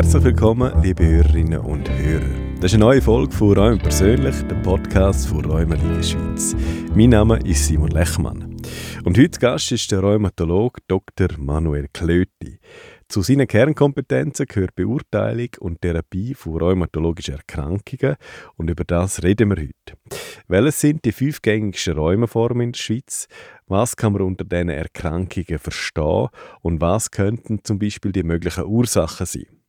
Herzlich willkommen, liebe Hörerinnen und Hörer. Das ist eine neue Folge von Räumen persönlich, der Podcast von Rheumaliga Schweiz. Mein Name ist Simon Lechmann. Und heute Gast ist der Rheumatologe Dr. Manuel Klöti. Zu seinen Kernkompetenzen gehört Beurteilung und Therapie von rheumatologischen Erkrankungen und über das reden wir heute. Welches sind die fünf gängigsten Rheumaformen in der Schweiz? Was kann man unter diesen Erkrankungen verstehen und was könnten zum Beispiel die möglichen Ursachen sein?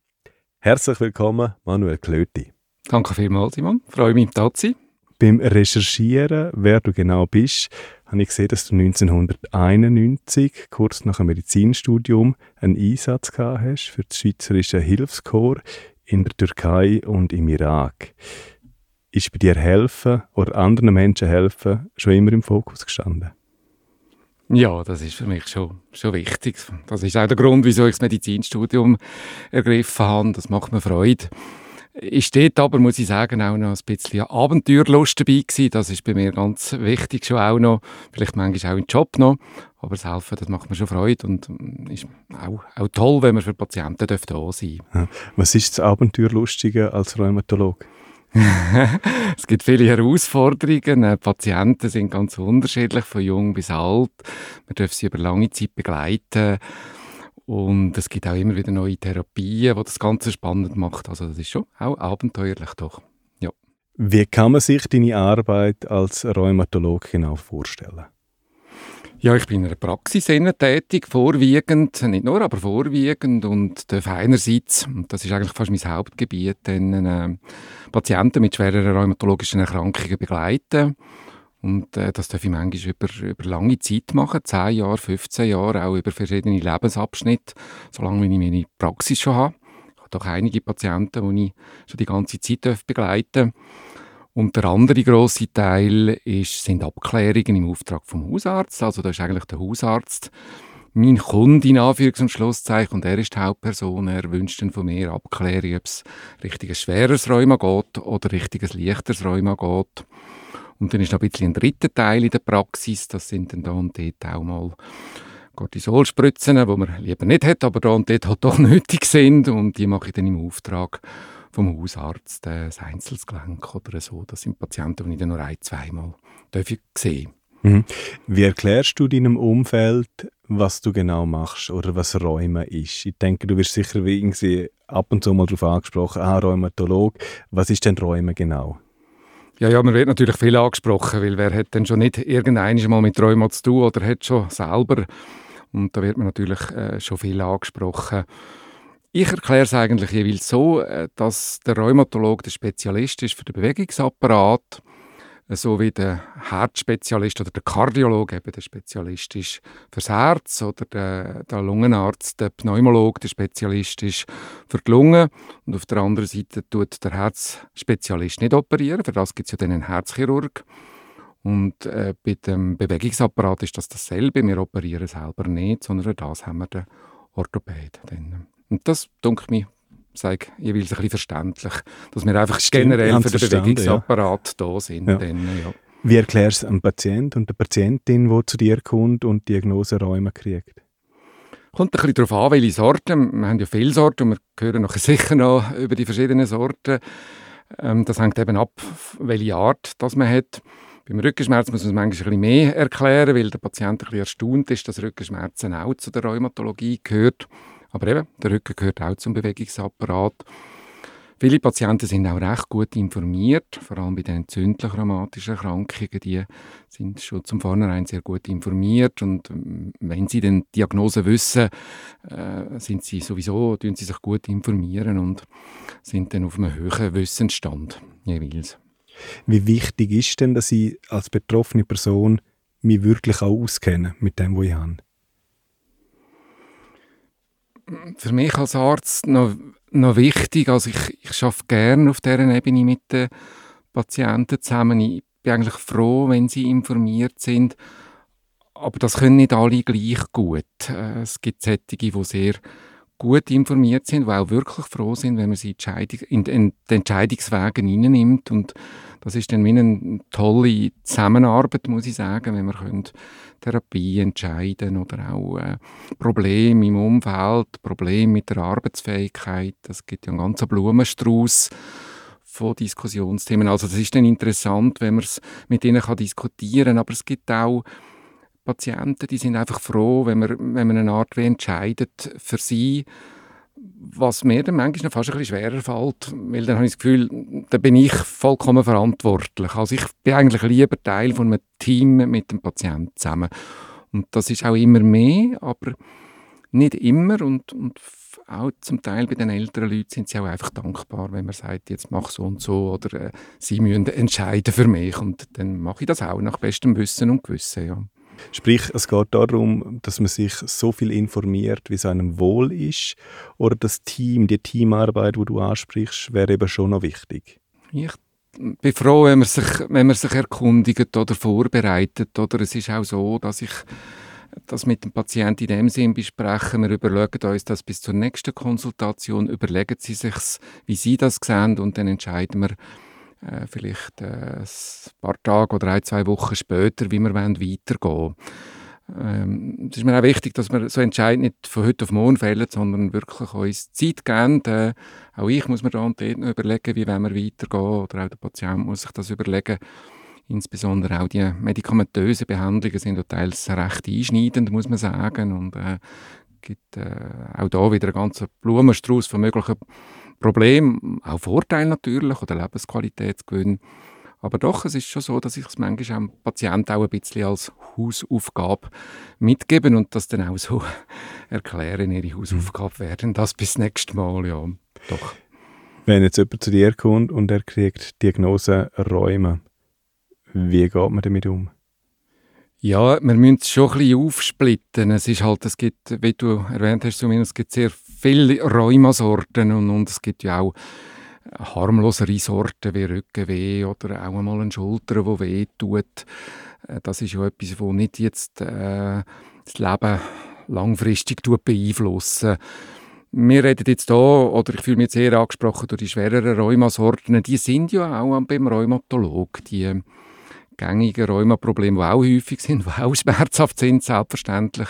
Herzlich willkommen, Manuel Klöti. Danke vielmals, Simon. Freue mich, da zu sein. Beim Recherchieren, wer du genau bist, habe ich gesehen, dass du 1991, kurz nach dem Medizinstudium, einen Einsatz gehabt hast für das Schweizerische Hilfskorps in der Türkei und im Irak. Ist bei dir helfen oder anderen Menschen helfen schon immer im Fokus gestanden? Ja, das ist für mich schon, schon wichtig. Das ist auch der Grund, wieso ich das Medizinstudium ergriffen habe. Das macht mir Freude. Ich steht aber, muss ich sagen, auch noch ein bisschen Abenteuerlust dabei gewesen. Das ist bei mir ganz wichtig schon auch noch. Vielleicht manchmal auch im Job noch. Aber das Helfen, das macht mir schon Freude und mm, ist auch, auch toll, wenn man für Patienten da sein darf. Was ist das Abenteuerlustige als Rheumatolog? es gibt viele Herausforderungen. Äh, Patienten sind ganz unterschiedlich, von jung bis alt. Man darf sie über lange Zeit begleiten. Und es gibt auch immer wieder neue Therapien, die das Ganze spannend macht. Also das ist schon auch abenteuerlich doch. Ja. Wie kann man sich deine Arbeit als Rheumatolog genau vorstellen? Ja, ich bin in einer Praxis tätig, vorwiegend, nicht nur, aber vorwiegend und darf einerseits, und das ist eigentlich fast mein Hauptgebiet, dann, äh, Patienten mit schwereren rheumatologischen Erkrankungen begleiten. Und äh, das darf ich manchmal über, über lange Zeit machen, 10 Jahre, 15 Jahre, auch über verschiedene Lebensabschnitte, solange ich meine Praxis schon habe. Ich habe doch einige Patienten, die ich schon die ganze Zeit begleiten darf. Und der andere grosse Teil ist, sind Abklärungen im Auftrag vom Hausarzt. Also da ist eigentlich der Hausarzt mein Kunde in Anführungs- und Schlusszeichen und er ist die Hauptperson. Er wünscht dann von mir Abklärung, ob es richtiges schweres Rheuma geht oder richtiges leichteres Rheuma geht. Und dann ist noch ein bisschen ein dritter Teil in der Praxis. Das sind dann da und dort auch mal Cortisolspritzen, die man lieber nicht hat, aber da und dort halt doch nötig sind. Und die mache ich dann im Auftrag vom Hausarzt, äh, das Einzelgelenk oder so. Das sind Patienten, die ich dann nur ein-, zweimal sehen mhm. Wie erklärst du deinem Umfeld, was du genau machst oder was Räume ist? Ich denke, du wirst sicher irgendwie ab und zu mal darauf angesprochen, ah, Rheumatolog. Was ist denn Räume genau? Ja, ja, man wird natürlich viel angesprochen, weil wer hat denn schon nicht irgendeines Mal mit Rheuma zu tun oder hat schon selber und da wird man natürlich äh, schon viel angesprochen. Ich erkläre es eigentlich jeweils so, äh, dass der Rheumatolog der Spezialist ist für den Bewegungsapparat, äh, so wie der Herzspezialist oder der Kardiologe eben der Spezialist ist fürs Herz oder der, der Lungenarzt, der Pneumolog der Spezialist ist für die Lunge und auf der anderen Seite tut der Herzspezialist nicht operieren, für das gibt es ja dann einen Herzchirurg. Und äh, bei dem Bewegungsapparat ist das dasselbe. Wir operieren selber nicht, sondern das haben wir den Orthopäden. Und das, denke ich, sage jeweils ein bisschen verständlich, dass wir einfach Stimmt, generell für den Bewegungsapparat ja. da sind. Ja. Dann, ja. Wie erklärst du einem Patient und der Patientin, die zu dir kommt und Diagnoseräume kriegt? Kommt ein bisschen darauf an, welche Sorten. Wir haben ja viele Sorten und wir hören nachher sicher noch über die verschiedenen Sorten. Ähm, das hängt eben ab, welche Art das man hat. Beim Rückenschmerz muss man es manchmal ein bisschen mehr erklären, weil der Patient ein bisschen erstaunt ist, dass Rückenschmerzen auch zu der Rheumatologie gehört. Aber eben, der Rücken gehört auch zum Bewegungsapparat. Viele Patienten sind auch recht gut informiert, vor allem bei den entzündlichen rheumatischen Erkrankungen. Die sind schon zum Vornherein sehr gut informiert und ähm, wenn sie die Diagnose wissen, äh, sind sie sowieso, tun sie sich gut informieren und sind dann auf einem höheren Wissensstand jeweils. Wie wichtig ist denn, dass ich als betroffene Person mich wirklich auch auskenne mit dem, was ich habe? Für mich als Arzt noch, noch wichtig. Also ich, ich arbeite gerne auf dieser Ebene mit den Patienten zusammen. Ich bin eigentlich froh, wenn sie informiert sind. Aber das können nicht alle gleich gut. Äh, es gibt solche, die sehr gut informiert sind, die auch wirklich froh sind, wenn man sie in, in die Entscheidungswege hineinnimmt. Und das ist dann wie eine tolle Zusammenarbeit, muss ich sagen, wenn wir Therapie entscheiden oder auch äh, Probleme im Umfeld, Probleme mit der Arbeitsfähigkeit. Das gibt ja einen ganzen Blumenstrauß von Diskussionsthemen. Also das ist dann interessant, wenn man es mit ihnen kann diskutieren kann, aber es gibt auch Patienten, die sind einfach froh, wenn man, wenn man eine Art entscheidet für sie, was mir dann manchmal fast ein bisschen schwerer fällt, weil dann habe ich das Gefühl, da bin ich vollkommen verantwortlich. Also ich bin eigentlich lieber Teil von einem Team mit dem Patienten zusammen. Und das ist auch immer mehr, aber nicht immer und, und auch zum Teil bei den älteren Leuten sind sie auch einfach dankbar, wenn man sagt, jetzt mach so und so oder äh, sie müssen entscheiden für mich und dann mache ich das auch nach bestem Wissen und Gewissen, ja. Sprich, es geht darum, dass man sich so viel informiert, wie es einem wohl ist, oder das Team, die Teamarbeit, wo du ansprichst, wäre eben schon noch wichtig. Ich bin froh, wenn man sich, wenn man sich erkundigt oder vorbereitet, oder es ist auch so, dass ich das mit dem Patienten in dem Sinn besprechen. Wir überlegen uns das bis zur nächsten Konsultation, überlegen Sie sich, wie Sie das sehen und dann entscheiden wir, äh, vielleicht äh, ein paar Tage oder ein, zwei Wochen später, wie wir weitergehen wollen. Ähm, es ist mir auch wichtig, dass wir so entscheiden nicht von heute auf morgen fällen, sondern wirklich uns Zeit geben. Äh, auch ich muss mir da und dort noch überlegen, wie wir weitergehen oder auch der Patient muss sich das überlegen. Insbesondere auch die medikamentösen Behandlungen sind teils recht einschneidend, muss man sagen. Und äh, gibt äh, auch da wieder einen ganzen Blumenstrauß von möglichen Problem, auch Vorteil natürlich oder Lebensqualitätsgewinn. Aber doch, es ist schon so, dass ich es manchmal am Patienten auch ein bisschen als Hausaufgabe mitgebe und das dann auch so erklären, ihre Hausaufgabe werden. Das bis nächstes Mal, ja. Doch. Wenn jetzt jemand zu dir kommt und er kriegt Diagnose Räume, wie geht man damit um? Ja, wir müssen es schon ein bisschen aufsplitten. Es ist halt, es gibt, wie du erwähnt hast, zumindest, es gibt sehr viele Rheumasorten und, und es gibt ja auch harmlosere Sorten wie Rückenweh oder auch einmal eine Schulter, die weh tut. Äh, das ist ja etwas, das nicht jetzt äh, das Leben langfristig beeinflussen wir reden jetzt hier, oder ich fühle mich sehr angesprochen durch die schwereren Rheumasorten, die sind ja auch beim Rheumatolog, die gängigen Rheumaprobleme, die auch häufig sind, die auch schmerzhaft sind, selbstverständlich,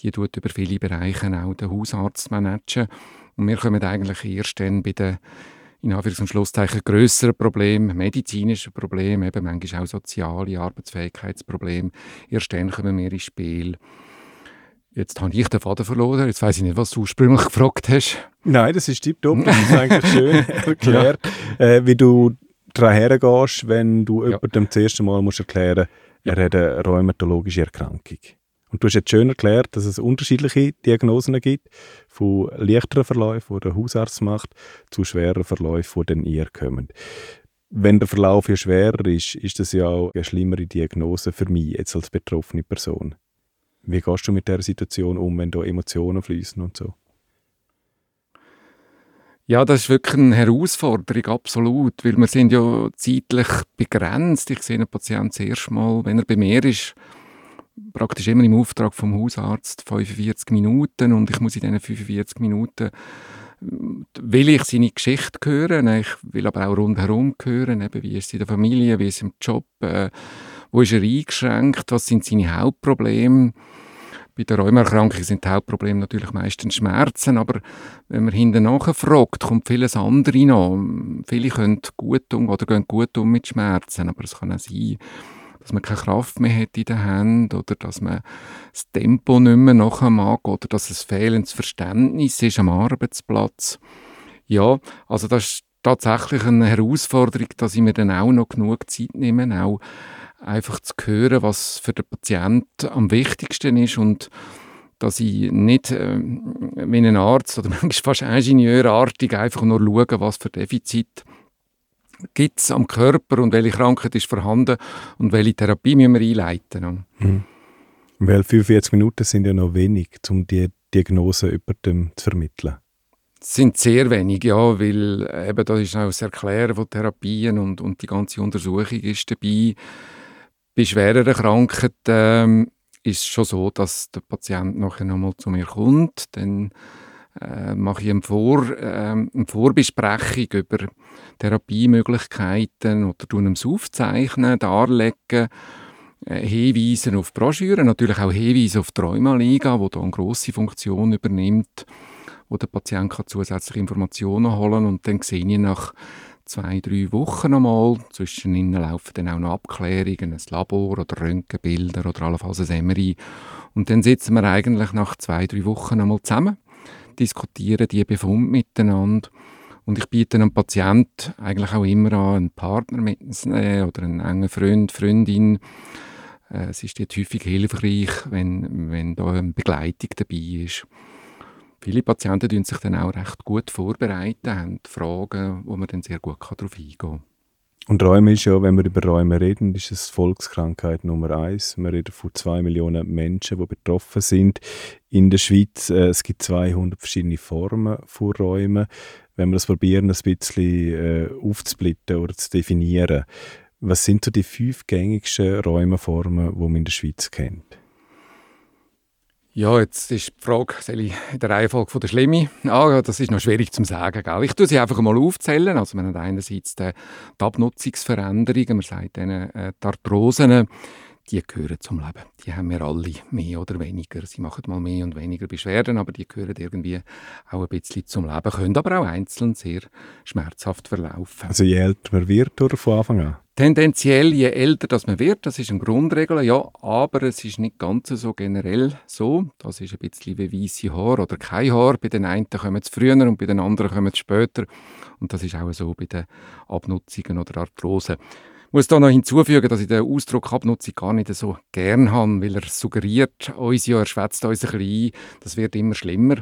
die tut über viele Bereiche auch der Hausarzt managen. Und wir kommen eigentlich erst dann bei den in Anführungs- und Schlusszeichen grösseren Problemen, medizinischen Problemen, eben manchmal auch soziale Arbeitsfähigkeitsprobleme. Erst dann kommen wir ins Spiel. Jetzt habe ich den Faden verloren. Jetzt weiß ich nicht, was du ursprünglich gefragt hast. Nein, das ist tiptop. Das ist eigentlich schön erklärt, ja. äh, wie du daran hergehst, wenn du ja. jemandem das erste Mal musst erklären musst, er hat eine rheumatologische Erkrankung. Und du hast jetzt schön erklärt, dass es unterschiedliche Diagnosen gibt, von leichteren Verläufen, die der Hausarzt macht, zu schweren Verläufen, die dann ihr kommen. Wenn der Verlauf ja schwerer ist, ist das ja auch eine schlimmere Diagnose für mich jetzt als betroffene Person. Wie gehst du mit der Situation um, wenn da Emotionen fließen und so? Ja, das ist wirklich eine Herausforderung, absolut, weil wir sind ja zeitlich begrenzt. Ich sehe einen Patienten das erste Mal, wenn er bei mir ist, praktisch immer im Auftrag vom Hausarzt 45 Minuten. Und ich muss in diesen 45 Minuten will ich seine Geschichte hören, ich will aber auch rundherum hören, eben, wie ist es in der Familie, wie ist es im Job, äh, wo ist er eingeschränkt, was sind seine Hauptprobleme, bei der Rheumaerkrankung sind die Hauptprobleme natürlich meistens Schmerzen, aber wenn man hinten fragt, kommt vieles andere noch. Viele können gut um oder gehen gut um mit Schmerzen, aber es kann auch sein, dass man keine Kraft mehr hat in den Händen oder dass man das Tempo nicht mehr nachher mag oder dass es fehlendes Verständnis ist am Arbeitsplatz. Ja, also das ist tatsächlich eine Herausforderung, dass ich mir dann auch noch genug Zeit nehme, auch einfach zu hören, was für den Patienten am wichtigsten ist und dass ich nicht äh, wie ein Arzt oder manchmal fast ingenieurartig einfach nur schaue, was für Defizite gibt es am Körper und welche Krankheit ist vorhanden und welche Therapie müssen wir einleiten. Mhm. Weil 45 Minuten sind ja noch wenig, um die Diagnose über dem zu vermitteln. Sind sehr wenig, ja, weil eben da ist auch das Erklären von Therapien und, und die ganze Untersuchung ist dabei. Bei schwereren Krankheiten ähm, ist es schon so, dass der Patient nachher nochmal zu mir kommt. Dann äh, mache ich eine, Vor, äh, eine Vorbesprechung über Therapiemöglichkeiten oder tun es aufzeichnen, darlegen, äh, Hinweise auf Broschüren, natürlich auch Hinweise auf die Rheumaliga, die da eine grosse Funktion übernimmt, wo der Patient kann zusätzliche Informationen holen kann und dann sehe ich nach zwei, drei Wochen einmal. Zwischen ihnen laufen dann auch noch Abklärungen, ein Labor oder Röntgenbilder oder allenfalls ein MRI. Und dann sitzen wir eigentlich nach zwei, drei Wochen einmal zusammen, diskutieren die Befunde miteinander. Und ich biete einem Patienten eigentlich auch immer an, einen Partner mitzunehmen oder einen engen Freund, Freundin. Äh, es ist jetzt häufig hilfreich, wenn, wenn da eine Begleitung dabei ist. Viele Patienten tun sich dann auch recht gut vorbereiten, haben Fragen, wo man dann sehr gut darauf eingehen kann. Und Räume ist ja, wenn wir über Räume reden, ist es Volkskrankheit Nummer eins. Wir reden von zwei Millionen Menschen, die betroffen sind in der Schweiz. Äh, es gibt 200 verschiedene Formen von Räumen. Wenn wir das probieren, ein bisschen äh, aufzusplitten oder zu definieren, was sind so die fünf gängigsten Räumeformen, die man in der Schweiz kennt? Ja, jetzt ist die Frage, soll ich in der Reihenfolge der Schlimme ah, Das ist noch schwierig zu sagen. Gell? Ich tue sie einfach mal aufzählen. Also man hat einerseits die, die Abnutzungsveränderungen, man sagt denen äh, die Arthrosen, die gehören zum Leben. Die haben wir alle, mehr oder weniger. Sie machen mal mehr und weniger Beschwerden, aber die gehören irgendwie auch ein bisschen zum Leben, können aber auch einzeln sehr schmerzhaft verlaufen. Also je älter man wird oder von Anfang an? Tendenziell, je älter das man wird, das ist eine Grundregel, ja, aber es ist nicht ganz so generell so. Das ist ein bisschen wie weiße Haar oder kein Haar. Bei den einen kommen es früher und bei den anderen kommen es später. Und das ist auch so bei den Abnutzungen oder Arthrosen. Ich muss da noch hinzufügen, dass ich den Ausdruck Abnutzung gar nicht so gern habe, weil er suggeriert uns ja, er schwätzt uns ein bisschen ein, das wird immer schlimmer.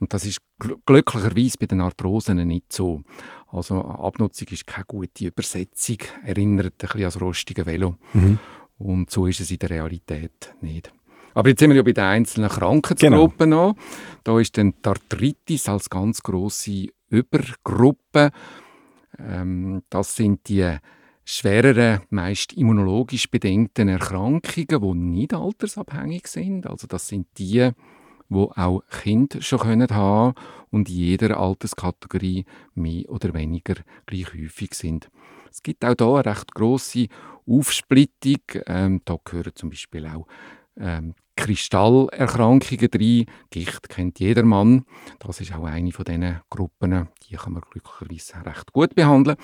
Und das ist glücklicherweise bei den Arthrosen nicht so. Also Abnutzung ist keine gute Übersetzung, erinnert ein bisschen an das rostige Velo. Mhm. Und so ist es in der Realität nicht. Aber jetzt sind wir ja bei den einzelnen Krankheitsgruppen genau. noch. Da ist dann die Arthritis als ganz grosse Übergruppe. Ähm, das sind die schwereren, meist immunologisch bedingten Erkrankungen, die nicht altersabhängig sind. Also das sind die, wo auch Kinder schon können haben und in jeder Alterskategorie mehr oder weniger gleich häufig sind. Es gibt auch da eine recht grosse Aufsplittung. Ähm, da gehören zum Beispiel auch ähm, Kristallerkrankungen rein. Gicht kennt jeder Mann. Das ist auch eine von diesen Gruppen, die kann man glücklicherweise recht gut behandeln.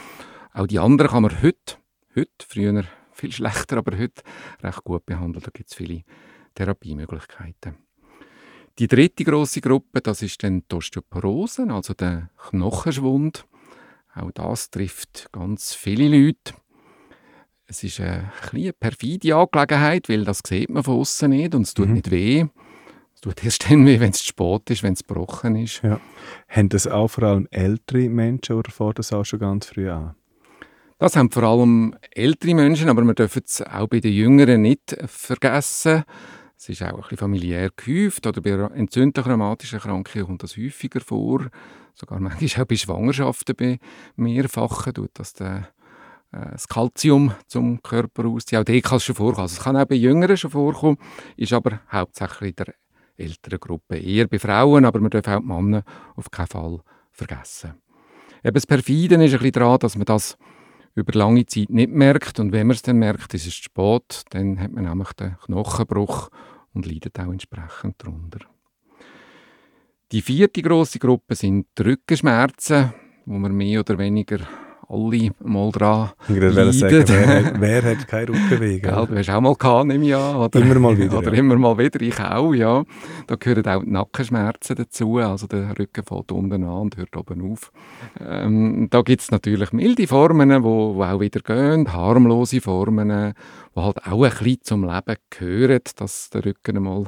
Auch die anderen kann man heute, heute früher viel schlechter, aber heute recht gut behandeln. Da gibt es viele Therapiemöglichkeiten. Die dritte große Gruppe, das ist dann die Osteoporose, also der Knochenschwund. Auch das trifft ganz viele Leute. Es ist eine, eine perfide Angelegenheit, weil das sieht man von außen nicht und es tut mhm. nicht weh. Es tut erst dann weh, wenn es zu spät ist, wenn es gebrochen ist. Ja. Haben das auch vor allem ältere Menschen oder fängt das auch schon ganz früh an? Das haben vor allem ältere Menschen, aber wir dürfen es auch bei den Jüngeren nicht vergessen. Es ist auch ein bisschen familiär gehäuft oder bei entzündlichen rheumatischen Erkrankungen kommt das häufiger vor. Sogar manchmal auch bei Schwangerschaften bei mehrfachen tut das der, äh, das Kalzium zum Körper ausziehen. Auch dort kann schon vorkommen. Also es kann auch bei Jüngeren schon vorkommen, ist aber hauptsächlich in der älteren Gruppe. Eher bei Frauen, aber man darf auch die Männer auf keinen Fall vergessen. Eben das Perfiden ist ein bisschen daran, dass man das über lange Zeit nicht merkt. Und wenn man es dann merkt, ist es zu spät. Dann hat man nämlich den Knochenbruch und leidet auch entsprechend darunter. Die vierte große Gruppe sind die Rückenschmerzen, wo man mehr oder weniger alle mal dran leiden. Sagen, wer, wer, hat keine Rückenweh? Gell, du hast auch mal gehabt, nehme ich an. Oder, immer mal wieder. Oder ja. immer mal wieder, ich auch, ja. Da gehören auch die Nackenschmerzen dazu, also der Rücken fällt unten an und hört oben auf. Ähm, da gibt es natürlich milde Formen, die wo, wo auch wieder gehen, harmlose Formen, die halt auch ein bisschen zum Leben gehören, dass der Rücken mal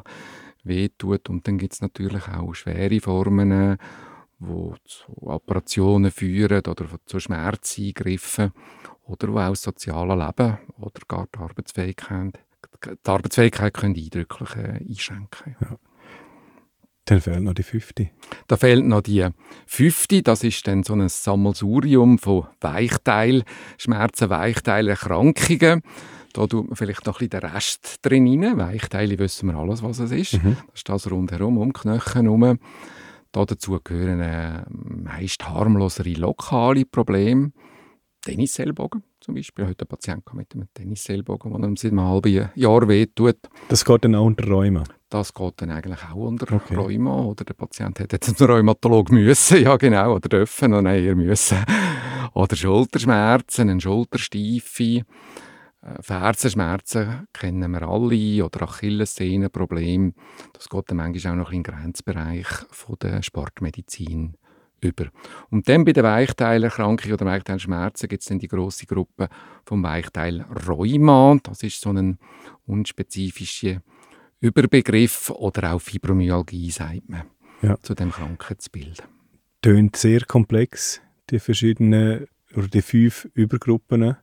wehtut. Und dann gibt es natürlich auch schwere Formen, die zu Operationen führen oder zu Schmerzeingriffen oder wo auch das soziale Leben oder gar die Arbeitsfähigkeit, die Arbeitsfähigkeit können eindrücklich äh, einschränken. Ja. Dann fehlt noch die fünfte. Da fehlt noch die fünfte. Das ist dann so ein Sammelsurium von Weichteilschmerzen, Weichteilerkrankungen. Da tut man vielleicht noch ein bisschen den Rest drin rein. Weichteile wissen wir alles, was es ist. Mhm. Das ist das rundherum, um die Knochen herum. Dazu gehören äh, meist harmlosere lokale Probleme. Tennisellbogen zum Beispiel. Heute ein Patient mit einem Tennisellbogen, der ihm seit einem halben Jahr wehtut. Das geht dann auch unter Rheuma? Das geht dann eigentlich auch unter okay. Rheuma. Oder der Patient hätte jetzt einen Rheumatolog müssen, ja genau, oder dürfen, oder eher müssen. Oder Schulterschmerzen, eine Schultersteife. Äh, Fersenschmerzen kennen wir alle oder Achillessehnenprobleme. Das geht dann manchmal auch noch in den Grenzbereich von der Sportmedizin über. Und dann bei den Weichteilerkrankungen oder Weichteilschmerzen gibt es dann die große Gruppe vom Weichteil Rheuma. Das ist so ein unspezifischer Überbegriff oder auch Fibromyalgie, sagt man, ja. zu dem Krankheitsbild. Tönt sehr komplex, die verschiedenen oder die fünf Übergruppen.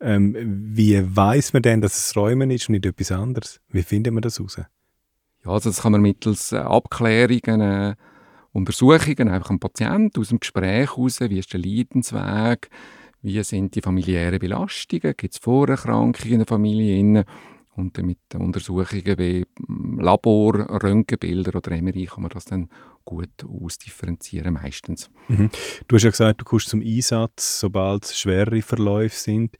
Ähm, wie weiß man denn, dass es Räumen ist und nicht etwas anderes? Wie findet man das heraus? Ja, also das kann man mittels äh, Abklärungen, äh, Untersuchungen einfach am Patienten aus dem Gespräch heraus, wie ist der Leidensweg, wie sind die familiären Belastungen, gibt es Vorerkrankungen in der Familie und mit Untersuchungen wie hm, Labor, Röntgenbilder oder MRI kann man das dann gut ausdifferenzieren meistens. Mhm. Du hast ja gesagt, du kommst zum Einsatz, sobald es schwere Verläufe sind.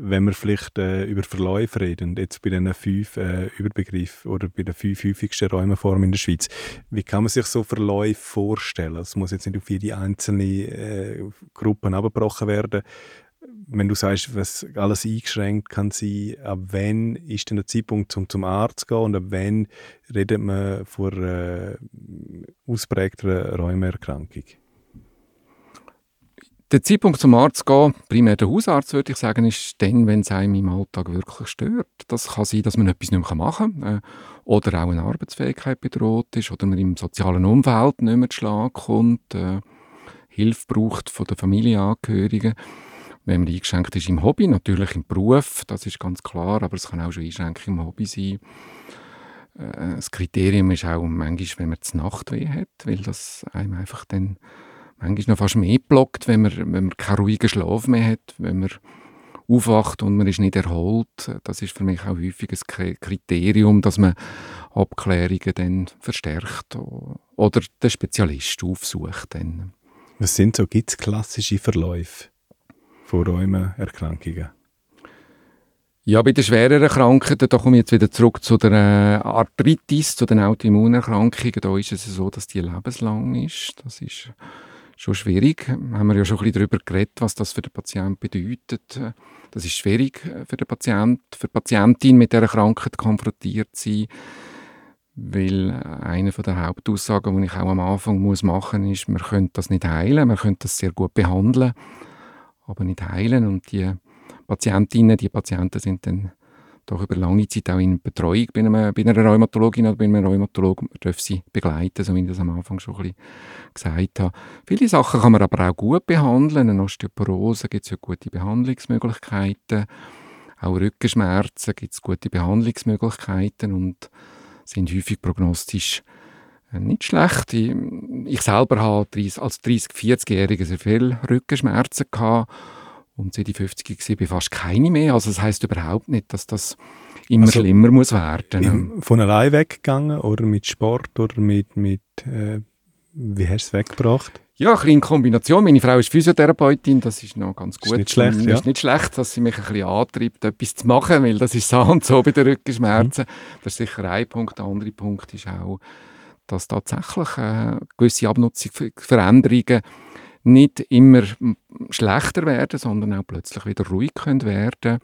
Wenn wir vielleicht äh, über Verläufe reden, jetzt bei den fünf äh, Überbegriffen oder bei den fünf häufigsten Räumeformen in der Schweiz, wie kann man sich so Verläufe vorstellen? Es muss jetzt nicht auf jede einzelne äh, Gruppen abgebrochen werden, wenn du sagst, was alles eingeschränkt kann sein, ab wann ist denn der Zeitpunkt, um zum Arzt zu gehen und ab wann redet man von äh, ausprägter Rheumerkrankung? Der Zeitpunkt zum Arzt zu gehen, primär der Hausarzt, würde ich sagen, ist dann, wenn es einem im Alltag wirklich stört. Das kann sein, dass man etwas nicht mehr machen kann äh, oder auch eine Arbeitsfähigkeit bedroht ist oder man im sozialen Umfeld nicht mehr zu Schlag kommt, äh, Hilfe braucht von den Familienangehörigen wenn man eingeschränkt ist im Hobby, natürlich im Beruf, das ist ganz klar, aber es kann auch schon Einschränkung im Hobby sein. Äh, das Kriterium ist auch manchmal, wenn man die Nachtweh hat, weil das einem einfach dann manchmal noch fast mehr blockt, wenn man, wenn man keinen ruhigen Schlaf mehr hat, wenn man aufwacht und man ist nicht erholt. Das ist für mich auch häufig ein Kriterium, dass man Abklärungen dann verstärkt oder den Spezialist aufsucht. Dann. Was sind so, gibt klassische Verläufe? Von Rheumaerkrankungen? Ja, bei den schwereren Krankheiten, da komme ich jetzt wieder zurück zu der äh, Arthritis, zu den Autoimmunerkrankungen. Da ist es so, dass die lebenslang ist. Das ist schon schwierig. Da haben wir ja schon ein bisschen darüber geredet, was das für den Patienten bedeutet. Das ist schwierig äh, für den Patienten, für die Patientin mit dieser Krankheit konfrontiert zu sein. Weil äh, eine der Hauptaussagen, die ich auch am Anfang machen muss, ist, man könnte das nicht heilen, man könnte das sehr gut behandeln aber nicht heilen. Und die Patientinnen, die Patienten sind dann doch über lange Zeit auch in Betreuung bei, einem, bei einer Rheumatologin oder bei einem Rheumatologen dürfen sie begleiten, so wie ich das am Anfang schon ein bisschen gesagt habe. Viele Sachen kann man aber auch gut behandeln. Eine Osteoporose gibt es ja gute Behandlungsmöglichkeiten. Auch Rückenschmerzen gibt es gute Behandlungsmöglichkeiten und sind häufig prognostisch nicht schlecht. Ich, ich selber habe als 30-, 40-Jähriger sehr viele Rückenschmerzen gehabt und seit ich 50 war, fast keine mehr. Also das heißt überhaupt nicht, dass das immer also, schlimmer muss werden. Von allein weggegangen oder mit Sport oder mit, mit äh, wie hast du es weggebracht? Ja, ein in Kombination. Meine Frau ist Physiotherapeutin, das ist noch ganz gut. Ist nicht schlecht, ja. ist nicht schlecht, dass sie mich ein bisschen antreibt, etwas zu machen, weil das ist so und so bei den Rückenschmerzen. Mhm. Das ist sicher ein Punkt. Der andere Punkt ist auch, dass tatsächlich äh, gewisse Abnutzungsveränderungen nicht immer schlechter werden, sondern auch plötzlich wieder ruhig können werden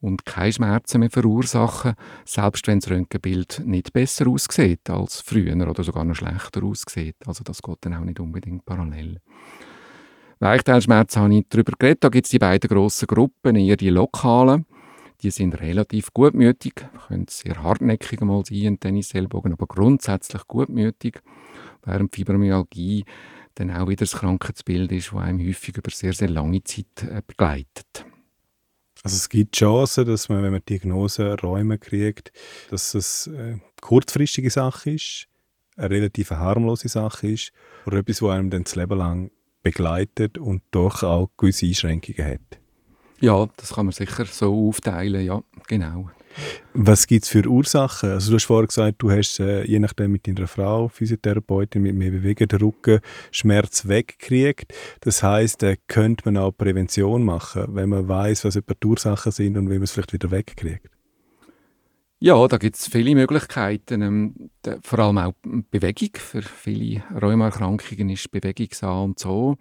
und keine Schmerzen mehr verursachen, selbst wenn das Röntgenbild nicht besser aussieht als früher oder sogar noch schlechter aussieht. Also das geht dann auch nicht unbedingt parallel. Weichteilschmerzen habe ich darüber geredet. Da gibt es die beiden grossen Gruppen, eher die lokalen die sind relativ gutmütig, können sehr hartnäckig mal sein, ein Tennisellbogen, aber grundsätzlich gutmütig, während Fibromyalgie dann auch wieder das Krankheitsbild ist, das einem häufig über sehr, sehr lange Zeit äh, begleitet. Also es gibt Chancen, dass man, wenn man Diagnose Räume kriegt, dass es eine kurzfristige Sache ist, eine relativ harmlose Sache ist oder etwas, was einem dann das Leben lang begleitet und doch auch gewisse Einschränkungen hat. Ja, das kann man sicher so aufteilen, ja, genau. Was gibt es für Ursachen? Also du hast vorhin gesagt, du hast äh, je nachdem mit deiner Frau, Physiotherapeutin, mit mehr Bewegen den Rückenschmerz weggekriegt. Das heißt, äh, könnte man auch Prävention machen, wenn man weiß, was etwa die Ursachen sind und wie man es vielleicht wieder wegkriegt? Ja, da gibt es viele Möglichkeiten. Ähm, da, vor allem auch Bewegung. Für viele Rheumaerkrankungen ist Bewegung so und so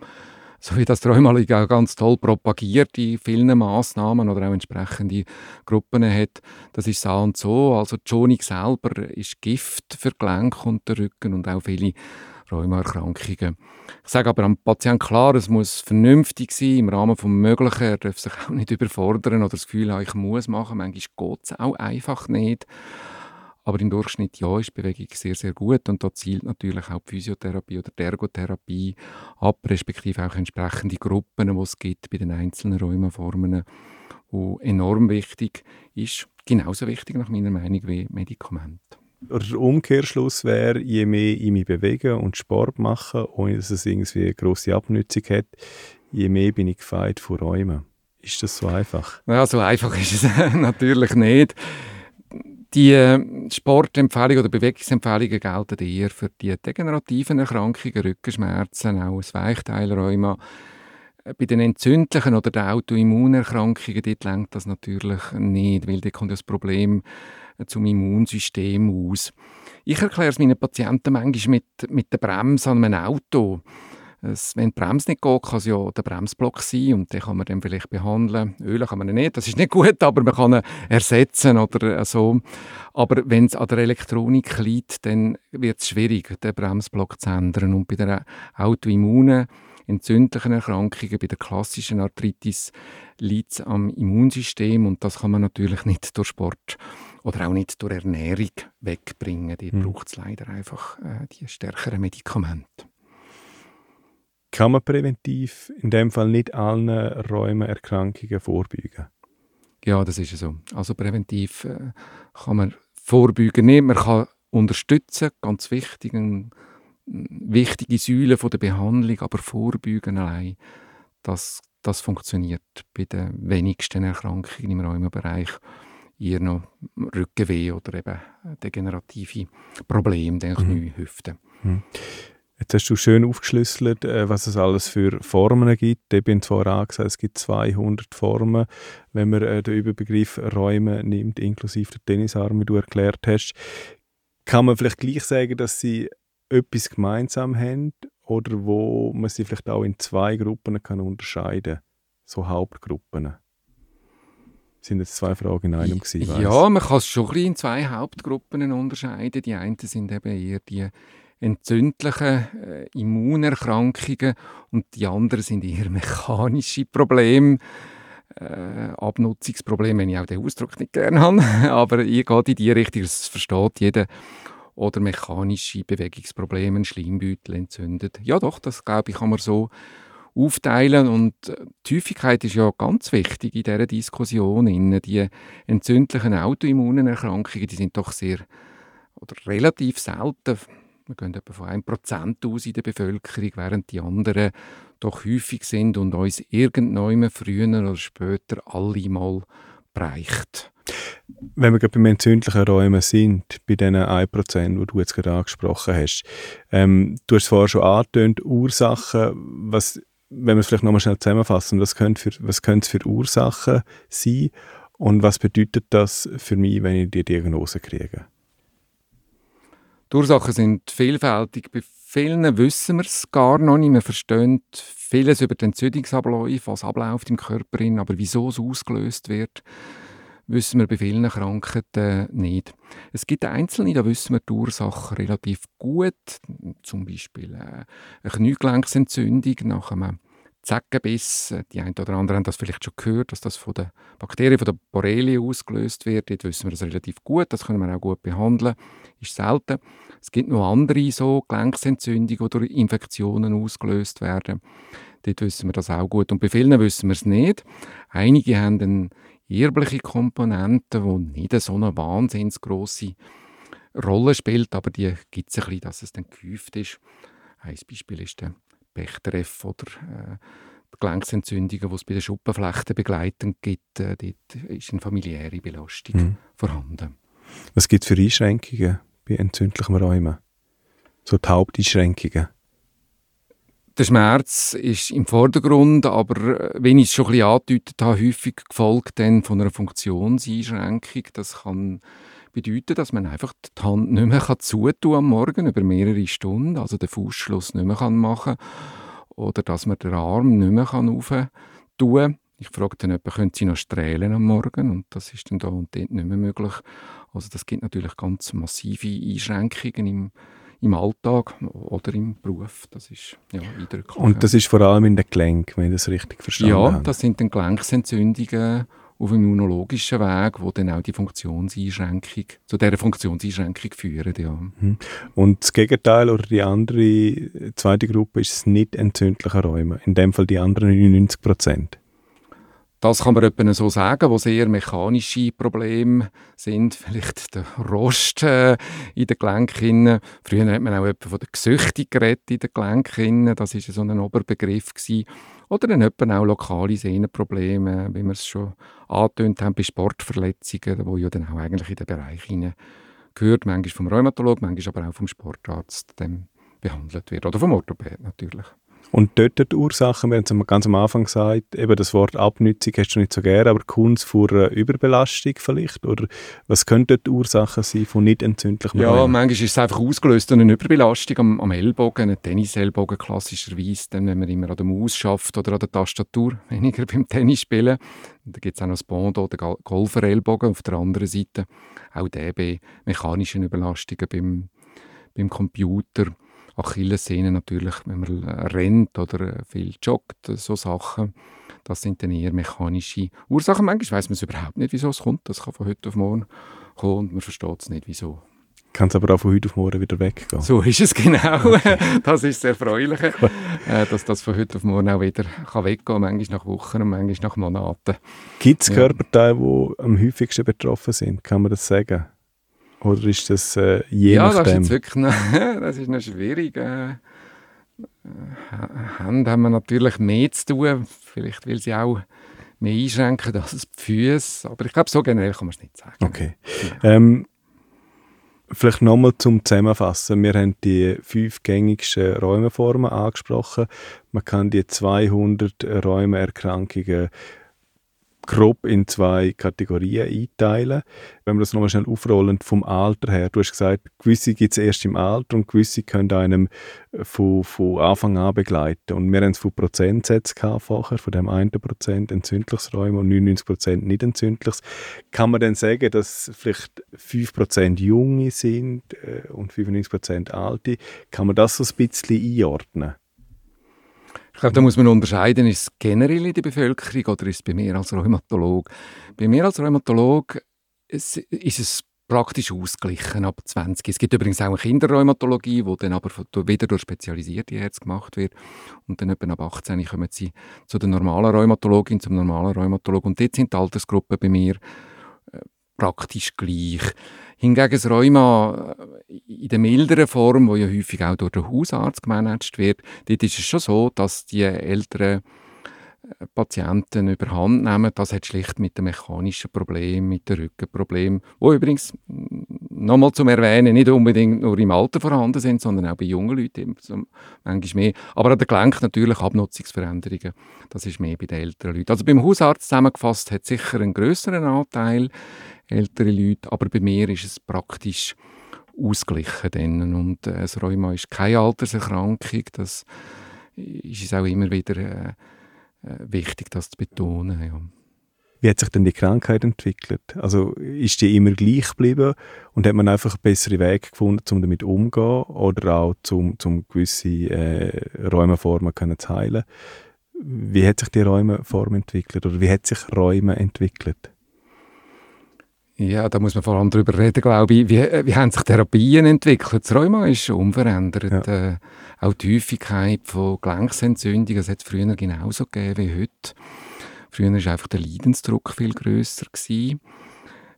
so wie das der Rheumaliga auch ganz toll propagiert in vielen Massnahmen oder auch entsprechende Gruppen hat, das ist so und so. Also Schonung selber ist Gift für Gelenk und den Rücken und auch viele Rheumaerkrankungen. Ich sage aber am Patienten klar, es muss vernünftig sein, im Rahmen des Möglichen. Er darf sich auch nicht überfordern oder das Gefühl haben, ich muss machen. Manchmal geht es auch einfach nicht. Aber im Durchschnitt ja, ist Bewegung sehr, sehr gut und da zielt natürlich auch die Physiotherapie oder die Ergotherapie ab, respektive auch entsprechende Gruppen, die es gibt bei den einzelnen Rheumaformen, wo enorm wichtig ist, genauso wichtig nach meiner Meinung wie Medikamente. Der Umkehrschluss wäre, je mehr ich mich bewege und Sport mache, ohne dass es irgendwie eine grosse Abnützung hat, je mehr bin ich gefeit vor Räumen. Ist das so einfach? Ja, so einfach ist es natürlich nicht. Die äh, Sportempfehlungen oder Bewegungsempfehlungen gelten eher für die degenerativen Erkrankungen, Rückenschmerzen, auch das Weichteilrheuma. Äh, bei den entzündlichen oder den Autoimmunerkrankungen dort lenkt das natürlich nicht, weil da kommt das Problem äh, zum Immunsystem aus. Ich erkläre es meinen Patienten manchmal mit, mit der Bremse an einem Auto. Es, wenn die Bremse nicht geht, kann es ja der Bremsblock sein und den kann man dann vielleicht behandeln. Ölen kann man nicht, das ist nicht gut, aber man kann ihn ersetzen oder so. Aber wenn es an der Elektronik liegt, dann wird es schwierig, den Bremsblock zu ändern. Und bei der Autoimmunen entzündlichen Erkrankungen, bei der klassischen Arthritis liegt es am Immunsystem und das kann man natürlich nicht durch Sport oder auch nicht durch Ernährung wegbringen. Dort mhm. braucht es leider einfach äh, die stärkeren Medikamente kann man präventiv in dem Fall nicht allen Rheumaerkrankungen vorbeugen? Ja, das ist so. Also präventiv äh, kann man vorbeugen nicht. Man kann unterstützen, ganz wichtig, eine wichtige Säule der Behandlung, aber vorbeugen allein, das, das funktioniert bei den wenigsten Erkrankungen im Rheumabereich. Eher noch Rückenweh oder eben degenerative Probleme, den Knie, mhm. Hüften. Mhm. Jetzt hast du schön aufgeschlüsselt, äh, was es alles für Formen gibt. Ich bin zwar angesagt, es gibt 200 Formen, wenn man äh, den Überbegriff Räume nimmt, inklusive der Tennisarme, wie du erklärt hast. Kann man vielleicht gleich sagen, dass sie etwas gemeinsam haben oder wo man sie vielleicht auch in zwei Gruppen kann unterscheiden so Hauptgruppen? Sind jetzt zwei Fragen in einem gewesen, Ja, man kann es schon in zwei Hauptgruppen unterscheiden. Die einen sind eben eher die entzündlichen äh, Immunerkrankungen und die anderen sind eher mechanische Probleme. Äh, Abnutzungsprobleme, wenn ich auch den Ausdruck nicht gerne habe, aber ich gehe in die Richtung, das versteht jeder. Oder mechanische Bewegungsprobleme, Schleimbeutel entzündet. Ja doch, das glaube ich kann man so aufteilen und äh, die Häufigkeit ist ja ganz wichtig in dieser Diskussion. Die entzündlichen Autoimmunerkrankungen, die sind doch sehr oder relativ selten wir gehen etwa von 1% aus in der Bevölkerung, während die anderen doch häufig sind und uns irgendwann früher oder später alle mal bereicht. Wenn wir gerade bei entzündlichen Räumen sind, bei diesen 1%, die du jetzt gerade angesprochen hast, ähm, du hast vorher schon angetönt, Ursachen, was, wenn wir es vielleicht nochmal schnell zusammenfassen, was können, für, was können es für Ursachen sein und was bedeutet das für mich, wenn ich die Diagnose kriege? Die Ursachen sind vielfältig. Bei vielen wissen wir es gar noch nicht. Man versteht vieles über den Entzündungsablauf, was abläuft im Körper, aber wieso es ausgelöst wird, wissen wir bei vielen Krankheiten nicht. Es gibt Einzelne, da wissen wir die Ursachen relativ gut. Zum Beispiel äh, eine Kniegelenksentzündung nach einem Zeckenbiss. Die einen oder anderen haben das vielleicht schon gehört, dass das von den Bakterien von der Borrelia ausgelöst wird. Dort wissen wir das relativ gut. Das können wir auch gut behandeln. Ist selten. Es gibt noch andere so Gelenksentzündungen oder Infektionen ausgelöst werden. Dort wissen wir das auch gut. Und bei vielen wissen wir es nicht. Einige haben eine erbliche Komponente, die nicht so eine wahnsinnig grosse Rolle spielt, aber die gibt es ein bisschen, dass es dann gehäuft ist. Ein Beispiel ist der Bechterew oder äh, Gelenksentzündungen, die es bei den Schuppenflechten begleitend gibt, äh, dort ist eine familiäre Belastung mhm. vorhanden. Was gibt es für Einschränkungen bei entzündlichen Räumen? So die Haupteinschränkungen? Der Schmerz ist im Vordergrund, aber äh, wenn ich es schon ein bisschen angedeutet habe, häufig gefolgt dann von einer Funktionseinschränkung. Das kann bedeuten, dass man einfach die Hand nicht mehr zutun am Morgen über mehrere Stunden, also den Fußschluss nicht mehr machen kann oder dass man den Arm nicht mehr aufheben kann. Ich frage dann jemanden, können Sie noch strählen am Morgen? Und das ist dann da und dort nicht mehr möglich. Also das gibt natürlich ganz massive Einschränkungen im, im Alltag oder im Beruf. Das ist ja eindrücklich. Und das ist vor allem in den Gelenken, wenn ich das richtig verstanden ja, habe? Ja, das sind dann Gelenksentzündungen auf dem immunologischen Weg, wo dann auch die Funktionseinschränkung, zu dieser Funktionseinschränkung führen. Ja. Mhm. Und das Gegenteil oder die andere, zweite Gruppe ist es nicht entzündliche Räume, in dem Fall die anderen 99 Prozent. Das kann man etwa so sagen, wo sehr mechanische Probleme sind. Vielleicht der Rost äh, in den Gelenken. Früher hat man auch etwa von der Gesüchtung geredet in den Gelenken. Das war so ein Oberbegriff. Gewesen. Oder dann etwa auch lokale Sehnenprobleme, wie wir es schon angetönt haben, bei Sportverletzungen, wo ja dann auch eigentlich in den Bereich gehört. Manchmal vom Rheumatologen, manchmal aber auch vom Sportarzt behandelt wird. Oder vom Orthopäd natürlich. Und dort die Ursachen, wir haben es ganz am Anfang gesagt, eben das Wort Abnützung hast du nicht so gerne, aber Kunst vor Überbelastung vielleicht? Oder was könnten die Ursachen sein von nicht entzündlichem Ja, Räumen? manchmal ist es einfach ausgelöst durch eine Überbelastung am, am Ellbogen, ein Tennisellbogen klassischerweise, dann, wenn man immer an der Maus schafft oder an der Tastatur, weniger beim Tennisspielen. Da gibt es auch noch das Bondo, den Golferellbogen auf der anderen Seite. Auch der bei mechanischen Überlastungen beim, beim Computer Achillessehne natürlich, wenn man rennt oder viel joggt, so Sachen. Das sind dann eher mechanische Ursachen. Manchmal weiß man es überhaupt nicht, wieso es kommt. Das kann von heute auf morgen kommen und man versteht es nicht, wieso. Kann es aber auch von heute auf morgen wieder weggehen. So ist es genau. das ist das Erfreuliche, äh, dass das von heute auf morgen auch wieder kann weggehen kann, manchmal nach Wochen und manchmal nach Monaten. Gibt es Körperteile, die am häufigsten betroffen sind? Kann man das sagen? Oder ist das äh, je ja, nachdem? Ja, das ist wirklich noch, das ist noch schwierig. Äh, Hände haben wir natürlich mehr zu tun. Vielleicht will sie auch mehr einschränken als die Füße. Aber ich glaube, so generell kann man es nicht sagen. Okay. Ja. Ähm, vielleicht nochmal zum Zusammenfassen. Wir haben die fünf gängigsten Räumeformen angesprochen. Man kann die 200 Räumeerkrankungen grob in zwei Kategorien einteilen. Wenn wir das nochmal schnell aufrollen, vom Alter her. Du hast gesagt, gewisse gibt es erst im Alter und gewisse können einem von, von Anfang an begleiten. Und wir haben es von Prozentsätzen vorher, von dem 1% entzündliches Räume und 99% nicht entzündliches. Kann man dann sagen, dass vielleicht 5% Junge sind äh, und 95% Alte? Kann man das so ein bisschen einordnen? Ich glaube, da muss man unterscheiden, ist es generell in der Bevölkerung oder ist es bei mir als Rheumatolog? Bei mir als Rheumatolog ist es praktisch ausgeglichen ab 20. Es gibt übrigens auch eine Kinderrheumatologie, die dann aber wieder durch spezialisierte Ärzte gemacht wird. Und dann etwa ab 18 kommen sie zu der normalen Rheumatologin, zum normalen Rheumatologen. Und dort sind die Altersgruppen bei mir äh, praktisch gleich. Hingegen das Rheuma äh, in der milderen Form, wo ja häufig auch durch den Hausarzt gemanagt wird, dort ist es schon so, dass die älteren äh, Patienten überhand nehmen. Das hat schlicht mit dem mechanischen Problem, mit dem Rückenproblem, wo übrigens mm, nochmal zum Erwähnen nicht unbedingt nur im Alter vorhanden sind, sondern auch bei jungen Leuten manchmal mehr. Aber an der Gelenk natürlich Abnutzungsveränderungen. Das ist mehr bei den älteren Leuten. Also beim Hausarzt zusammengefasst hat sicher einen größeren Anteil ältere Leute, aber bei mir ist es praktisch ausgeglichen. Dann. Und äh, das Rheuma ist keine Alterserkrankung, das ist es auch immer wieder äh, äh, wichtig, das zu betonen. Ja. Wie hat sich denn die Krankheit entwickelt? Also ist die immer gleich geblieben und hat man einfach bessere Wege gefunden, um damit umzugehen oder auch um, um gewisse äh, Räumeformen zu heilen? Wie hat sich die Räumeform entwickelt oder wie hat sich Räume entwickelt? Ja, da muss man vor allem darüber reden, glaube ich. Wie, äh, wie haben sich Therapien entwickelt? Das Rheuma ist unverändert. Ja. Äh, auch die Häufigkeit von Gelenksentzündungen, das hat es früher genauso gegeben wie heute. Früher war einfach der Leidensdruck viel grösser. Gewesen.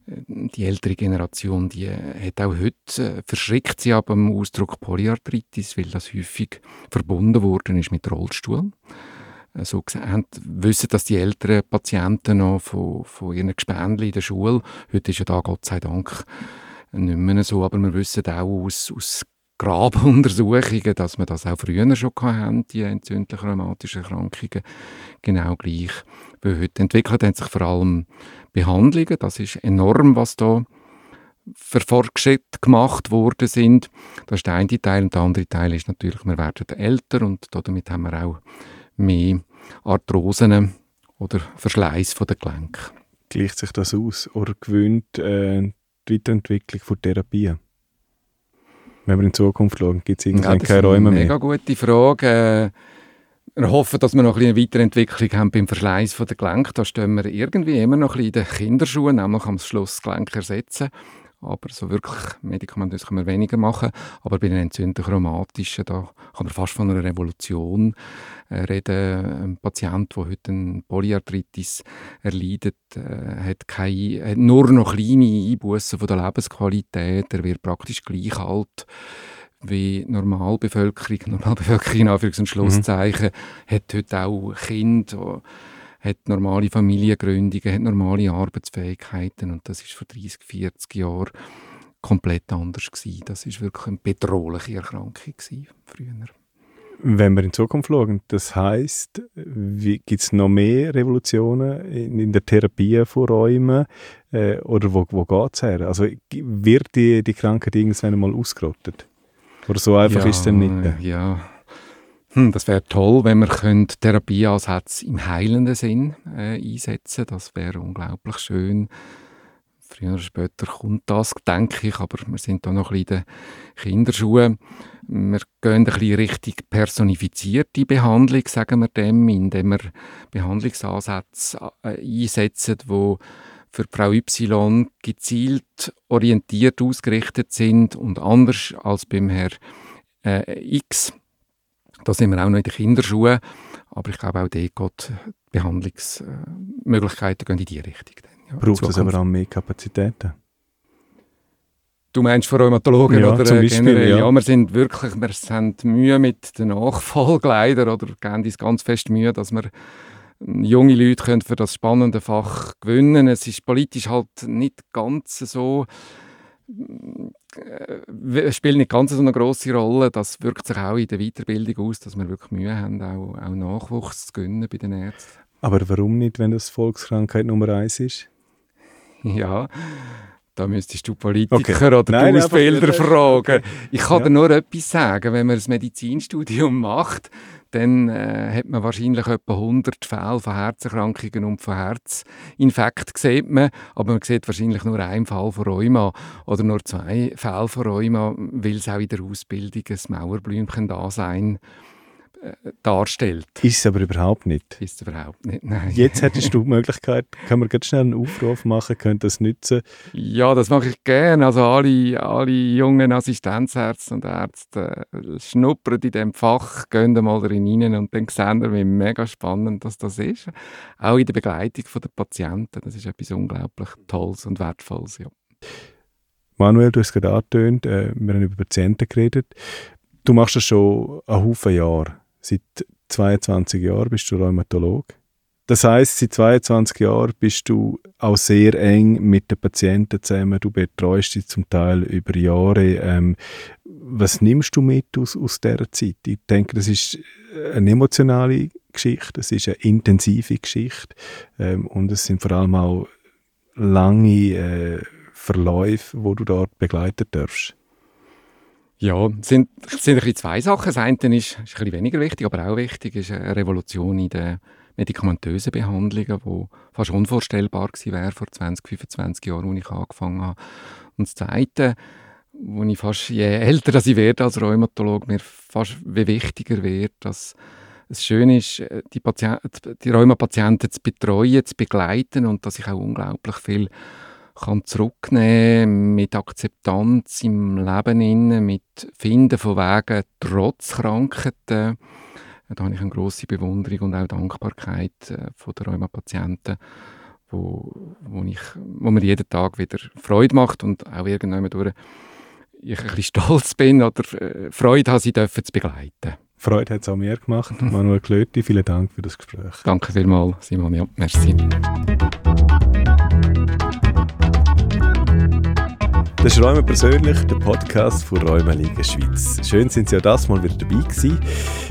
Äh, die ältere Generation, die äh, hat auch heute, verschrickt sie ab dem Ausdruck Polyarthritis, weil das häufig verbunden worden ist mit Rollstuhl. Äh, so haben, wissen, dass die älteren Patienten noch von, von ihren Gespendli in der Schule, heute ist ja da Gott sei Dank nicht mehr so, aber wir wissen auch aus, aus Grabuntersuchungen, dass wir das auch früher schon hatten, die entzündlichen rheumatischen Erkrankungen, genau gleich. Weil heute entwickelt haben sich vor allem Behandlungen, das ist enorm, was da für Fortschritte gemacht worden sind. Das ist der eine Teil. Und der andere Teil ist natürlich, wir werden älter und damit haben wir auch mehr Arthrosen oder Verschleiß der Gelenke. Gleicht sich das aus oder gewöhnt äh, die Weiterentwicklung von Therapien? Wenn wir in Zukunft schauen, gibt es irgendwann ja, keine Räume mehr? Das ist eine mega gute Frage. Wir hoffen, dass wir noch ein eine Weiterentwicklung haben beim Verschleiß der Gelenke. Da stehen wir irgendwie immer noch ein bisschen in den Kinderschuhen, nämlich am Schluss das Gelenk ersetzen. Aber so wirklich medikamentös können wir weniger machen. Aber bei den entzündlichen rheumatischen, da kann man fast von einer Revolution äh, reden. Ein Patient, der heute eine Polyarthritis erleidet, äh, hat, keine, hat nur noch kleine Einbußen von der Lebensqualität. Er wird praktisch gleich alt wie Normalbevölkerung, Normalbevölkerung in Anführungs- und Schlusszeichen, mhm. hat heute auch Kinder, hat normale Familiengründungen, hat normale Arbeitsfähigkeiten und das ist vor 30, 40 Jahren komplett anders gewesen. Das ist wirklich eine bedrohliche Erkrankung gewesen, früher. Wenn wir in Zukunft schauen, das heißt, gibt es noch mehr Revolutionen in, in, der Therapie von Räumen äh, oder wo, wo geht es her? Also wird die, die Krankheit irgendwann einmal ausgerottet? Oder so einfach ja, ist es dann nicht? Ja, hm, das wäre toll, wenn wir Therapieansätze im heilenden Sinn äh, einsetzen Das wäre unglaublich schön. Früher oder später kommt das, denke ich, aber wir sind da noch ein bisschen in den Kinderschuhen. Wir gehen ein bisschen richtig personifizierte Behandlung, sagen wir dem, indem wir Behandlungsansätze äh, einsetzen, die für Frau Y gezielt orientiert ausgerichtet sind und anders als beim Herr äh, X da sind wir auch noch in den Kinderschuhen, aber ich glaube auch dort geht Behandlungsmöglichkeiten gehen in diese Richtung. Ja, Braucht es aber auch mehr Kapazitäten? Du meinst von Rheumatologen ja, oder zum Beispiel, generell? Ja. ja, wir sind wirklich, wir haben Mühe mit den Nachfolge leider oder geben uns ganz fest Mühe, dass wir junge Leute können für das spannende Fach gewinnen. Es ist politisch halt nicht ganz so äh, spielt nicht ganz so eine große Rolle. Das wirkt sich auch in der Weiterbildung aus, dass wir wirklich Mühe haben, auch, auch Nachwuchs zu gewinnen bei den Ärzten. Aber warum nicht, wenn das Volkskrankheit Nummer eins ist? Ja, da müsstest du Politiker okay. oder Nein, Ausbilder fragen. Ich kann ja. dir nur etwas sagen, wenn man ein Medizinstudium macht, dann äh, hat man wahrscheinlich etwa 100 Fälle von Herzerkrankungen und von Herzinfekten sieht man, aber man sieht wahrscheinlich nur einen Fall von Rheuma oder nur zwei Fälle von Rheuma, weil es auch in der Ausbildung ein Mauerblümchen da sein äh, darstellt. Ist es aber überhaupt nicht. Ist es überhaupt nicht, nein. Jetzt hättest du die Möglichkeit, können wir ganz schnell einen Aufruf machen, könnt das nutzen? Ja, das mache ich gerne. Also alle, alle jungen Assistenzärzte und Ärzte äh, schnuppern in diesem Fach, gehen mal rein und dann sehen wir, wie mega spannend das, das ist. Auch in der Begleitung der Patienten. Das ist etwas unglaublich Tolles und Wertvolles. Ja. Manuel, du hast gerade angetönt, äh, wir haben über Patienten geredet. Du machst das schon einen Haufen Jahre. Seit 22 Jahren bist du Rheumatolog. Das heißt, seit 22 Jahren bist du auch sehr eng mit den Patienten zusammen. Du betreust sie zum Teil über Jahre. Ähm, was nimmst du mit aus, aus dieser Zeit? Ich denke, das ist eine emotionale Geschichte, das ist eine intensive Geschichte ähm, und es sind vor allem auch lange äh, Verläufe, wo du dort begleitet darfst. Ja, es sind, sind ein zwei Sachen. Das eine ist, ist ein bisschen weniger wichtig, aber auch wichtig, ist eine Revolution in den medikamentösen Behandlungen, die fast unvorstellbar gewesen wäre vor 20, 25 Jahren, als ich angefangen habe. Und das Zweite, wo ich fast, je älter ich werde als Rheumatolog, mir fast wie wichtiger wird, dass es schön ist, die, Patient, die Rheumapatienten zu betreuen, zu begleiten und dass ich auch unglaublich viel kann zurücknehmen mit Akzeptanz im Leben inne, mit Finden von Wegen trotz Krankheiten. Da habe ich eine große Bewunderung und auch Dankbarkeit äh, von den Rheumapatienten, wo, wo, ich, wo mir jeden Tag wieder Freude macht und auch irgendwann durch ich ein bisschen stolz bin oder äh, Freude habe, sie dürfen zu begleiten. Freude hat es auch mir gemacht. Manuel Klöti, vielen Dank für das Gespräch. Danke vielmals, Simon. Ja, merci. Das ist Räume persönlich, der Podcast von Räume Liga Schweiz. Schön sind Sie ja das mal wieder dabei gewesen.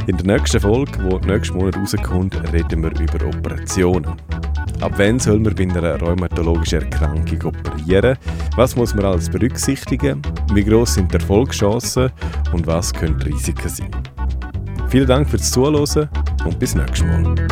In der nächsten Folge, die nächsten Monat rauskommt, reden wir über Operationen. Ab wann soll man bei einer rheumatologischen Erkrankung operieren? Was muss man alles berücksichtigen? Wie groß sind die Erfolgschancen? Und was können die Risiken sein? Vielen Dank fürs Zuhören und bis nächstes Mal.